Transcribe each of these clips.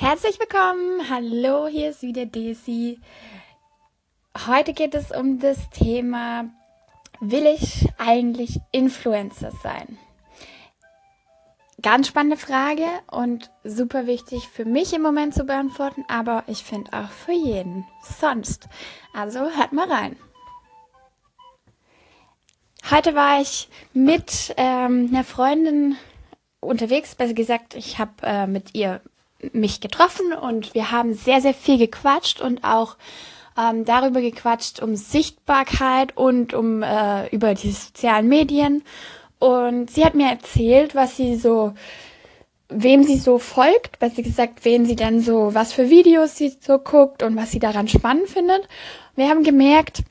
Herzlich willkommen. Hallo, hier ist wieder Daisy. Heute geht es um das Thema, will ich eigentlich Influencer sein? Ganz spannende Frage und super wichtig für mich im Moment zu beantworten, aber ich finde auch für jeden sonst. Also hört mal rein. Heute war ich mit ähm, einer Freundin unterwegs, besser gesagt, ich habe äh, mit ihr mich getroffen und wir haben sehr, sehr viel gequatscht und auch ähm, darüber gequatscht, um Sichtbarkeit und um äh, über die sozialen Medien. Und sie hat mir erzählt, was sie so, wem sie so folgt, besser gesagt, wen sie dann so, was für Videos sie so guckt und was sie daran spannend findet. Wir haben gemerkt,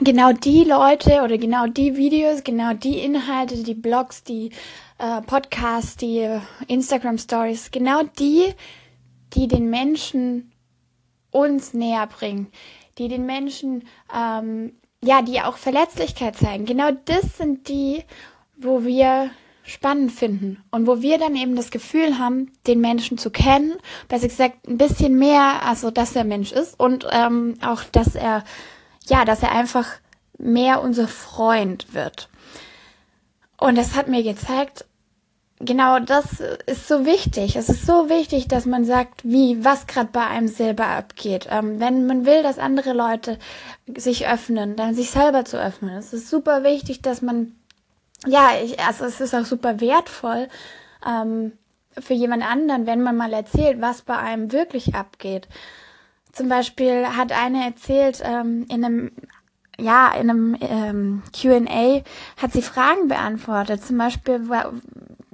genau die Leute oder genau die Videos, genau die Inhalte, die Blogs, die äh, Podcasts, die Instagram Stories, genau die, die den Menschen uns näher bringen, die den Menschen, ähm, ja, die auch Verletzlichkeit zeigen. Genau das sind die, wo wir spannend finden und wo wir dann eben das Gefühl haben, den Menschen zu kennen, besser gesagt ein bisschen mehr, also dass er Mensch ist und ähm, auch, dass er, ja, dass er einfach mehr unser Freund wird. Und das hat mir gezeigt, genau das ist so wichtig. Es ist so wichtig, dass man sagt, wie, was gerade bei einem selber abgeht. Ähm, wenn man will, dass andere Leute sich öffnen, dann sich selber zu öffnen. Es ist super wichtig, dass man, ja, ich, also es ist auch super wertvoll ähm, für jemand anderen, wenn man mal erzählt, was bei einem wirklich abgeht. Zum Beispiel hat eine erzählt ähm, in einem ja, in einem ähm, QA hat sie Fragen beantwortet. Zum Beispiel,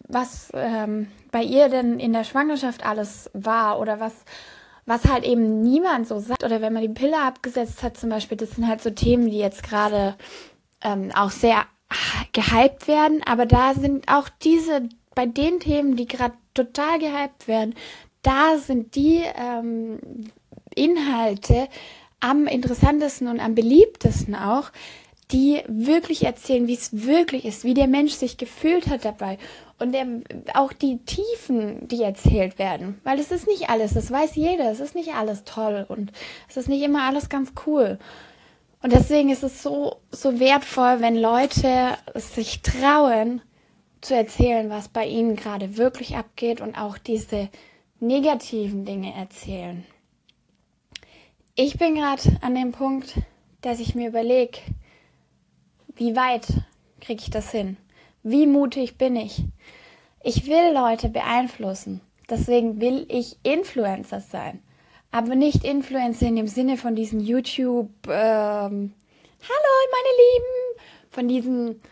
was ähm, bei ihr denn in der Schwangerschaft alles war oder was, was halt eben niemand so sagt. Oder wenn man die Pille abgesetzt hat, zum Beispiel, das sind halt so Themen, die jetzt gerade ähm, auch sehr gehypt werden. Aber da sind auch diese, bei den Themen, die gerade total gehypt werden, da sind die ähm, Inhalte, am interessantesten und am beliebtesten auch, die wirklich erzählen, wie es wirklich ist, wie der Mensch sich gefühlt hat dabei. Und der, auch die Tiefen, die erzählt werden. Weil es ist nicht alles, das weiß jeder, es ist nicht alles toll und es ist nicht immer alles ganz cool. Und deswegen ist es so, so wertvoll, wenn Leute sich trauen, zu erzählen, was bei ihnen gerade wirklich abgeht und auch diese negativen Dinge erzählen. Ich bin gerade an dem Punkt, dass ich mir überlege, wie weit kriege ich das hin? Wie mutig bin ich? Ich will Leute beeinflussen. Deswegen will ich Influencer sein. Aber nicht Influencer in dem Sinne von diesen YouTube, ähm, hallo meine Lieben, von diesen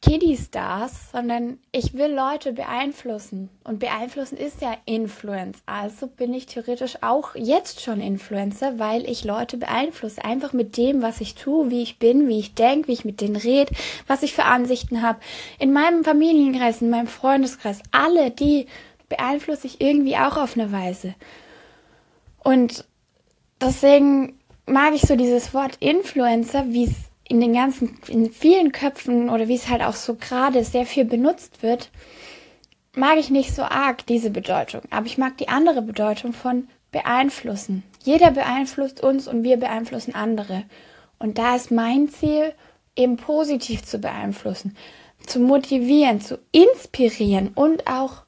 Kiddie-Stars, sondern ich will Leute beeinflussen. Und beeinflussen ist ja Influence. Also bin ich theoretisch auch jetzt schon Influencer, weil ich Leute beeinflusse. Einfach mit dem, was ich tue, wie ich bin, wie ich denke, wie ich mit denen rede, was ich für Ansichten habe. In meinem Familienkreis, in meinem Freundeskreis, alle die beeinflusse ich irgendwie auch auf eine Weise. Und deswegen mag ich so dieses Wort Influencer, wie es in den ganzen, in vielen Köpfen oder wie es halt auch so gerade sehr viel benutzt wird, mag ich nicht so arg diese Bedeutung. Aber ich mag die andere Bedeutung von beeinflussen. Jeder beeinflusst uns und wir beeinflussen andere. Und da ist mein Ziel, eben positiv zu beeinflussen, zu motivieren, zu inspirieren und auch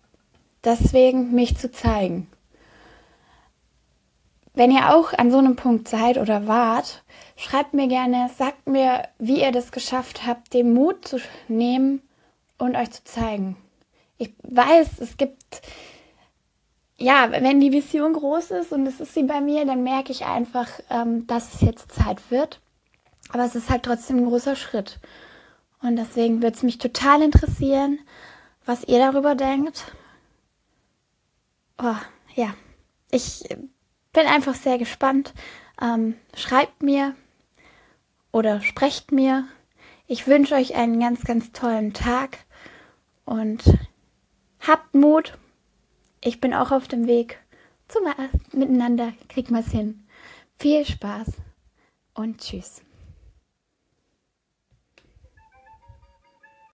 deswegen mich zu zeigen. Wenn ihr auch an so einem Punkt seid oder wart, schreibt mir gerne, sagt mir, wie ihr das geschafft habt, den Mut zu nehmen und euch zu zeigen. Ich weiß, es gibt, ja, wenn die Vision groß ist und es ist sie bei mir, dann merke ich einfach, ähm, dass es jetzt Zeit wird. Aber es ist halt trotzdem ein großer Schritt. Und deswegen würde es mich total interessieren, was ihr darüber denkt. Oh, ja, ich bin einfach sehr gespannt. Ähm, schreibt mir oder sprecht mir. Ich wünsche euch einen ganz, ganz tollen Tag und habt Mut. Ich bin auch auf dem Weg zum Miteinander. Krieg mal's hin. Viel Spaß und tschüss.